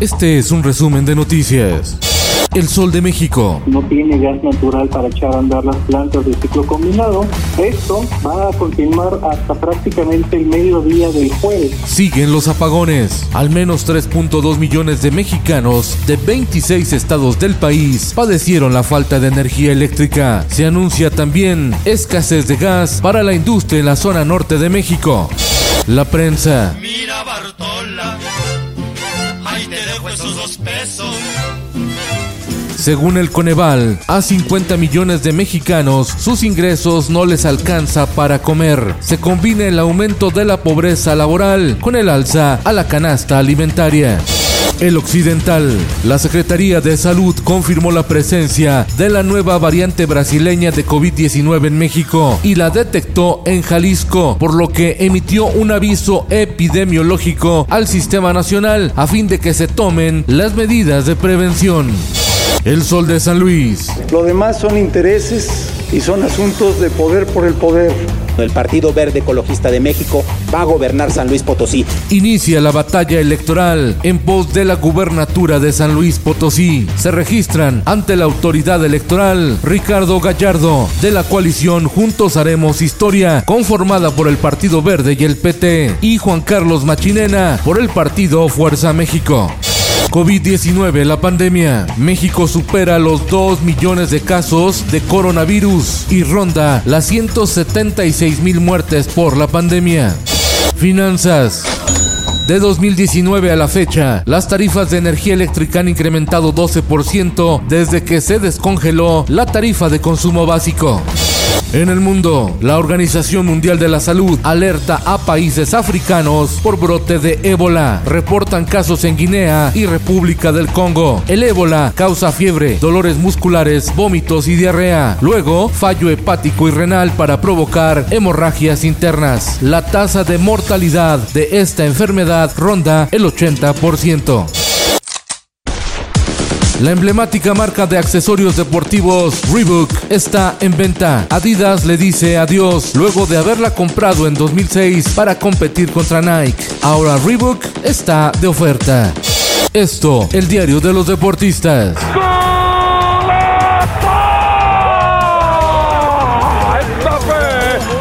Este es un resumen de noticias. El Sol de México. no tiene gas natural para echar a andar las plantas de ciclo combinado. Esto va a continuar hasta prácticamente el mediodía del jueves. Siguen los apagones. Al menos 3.2 millones de mexicanos de 26 estados del país padecieron la falta de energía eléctrica. Se anuncia también escasez de gas para la industria en la zona norte de México. La prensa. Mira Bartola, esos dos pesos. Según el Coneval, a 50 millones de mexicanos sus ingresos no les alcanza para comer. Se combina el aumento de la pobreza laboral con el alza a la canasta alimentaria. El Occidental. La Secretaría de Salud confirmó la presencia de la nueva variante brasileña de COVID-19 en México y la detectó en Jalisco, por lo que emitió un aviso epidemiológico al sistema nacional a fin de que se tomen las medidas de prevención. El Sol de San Luis. Lo demás son intereses y son asuntos de poder por el poder. El Partido Verde Ecologista de México va a gobernar San Luis Potosí. Inicia la batalla electoral en pos de la gubernatura de San Luis Potosí. Se registran ante la autoridad electoral Ricardo Gallardo de la coalición Juntos Haremos Historia, conformada por el Partido Verde y el PT, y Juan Carlos Machinena por el Partido Fuerza México. COVID-19, la pandemia. México supera los 2 millones de casos de coronavirus y ronda las 176 mil muertes por la pandemia. Finanzas. De 2019 a la fecha, las tarifas de energía eléctrica han incrementado 12% desde que se descongeló la tarifa de consumo básico. En el mundo, la Organización Mundial de la Salud alerta a países africanos por brote de ébola. Reportan casos en Guinea y República del Congo. El ébola causa fiebre, dolores musculares, vómitos y diarrea. Luego, fallo hepático y renal para provocar hemorragias internas. La tasa de mortalidad de esta enfermedad ronda el 80%. La emblemática marca de accesorios deportivos Reebok está en venta. Adidas le dice adiós luego de haberla comprado en 2006 para competir contra Nike. Ahora Reebok está de oferta. Esto, el diario de los deportistas.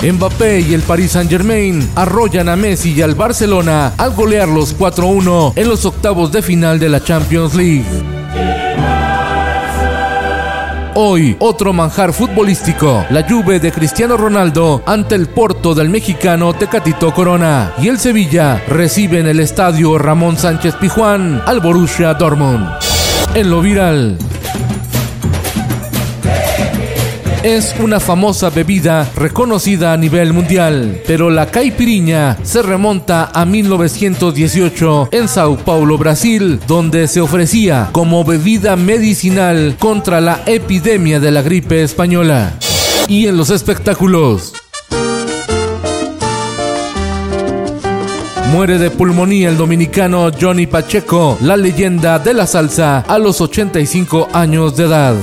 Mbappé y el Paris Saint-Germain arrollan a Messi y al Barcelona al golearlos 4-1 en los octavos de final de la Champions League. Hoy, otro manjar futbolístico. La Juve de Cristiano Ronaldo ante el Porto del mexicano Tecatito Corona. Y el Sevilla recibe en el estadio Ramón Sánchez Pijuán al Borussia Dortmund. En lo viral. Es una famosa bebida reconocida a nivel mundial, pero la caipiriña se remonta a 1918 en Sao Paulo, Brasil, donde se ofrecía como bebida medicinal contra la epidemia de la gripe española. Y en los espectáculos. Muere de pulmonía el dominicano Johnny Pacheco, la leyenda de la salsa, a los 85 años de edad.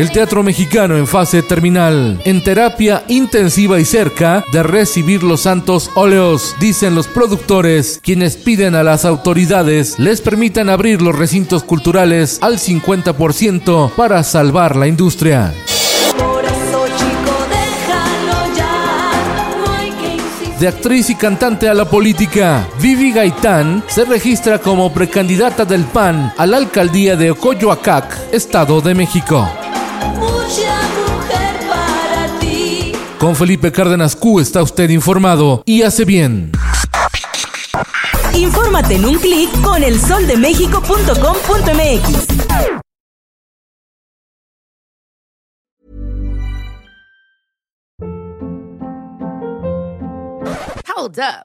El teatro mexicano en fase terminal, en terapia intensiva y cerca de recibir los santos óleos, dicen los productores, quienes piden a las autoridades les permitan abrir los recintos culturales al 50% para salvar la industria. De actriz y cantante a la política, Vivi Gaitán se registra como precandidata del PAN a la alcaldía de Ocoyoacac, Estado de México. Con Felipe Cárdenas Q está usted informado y hace bien. Infórmate en un clic con elsoldemexico.com.mx. Hold up.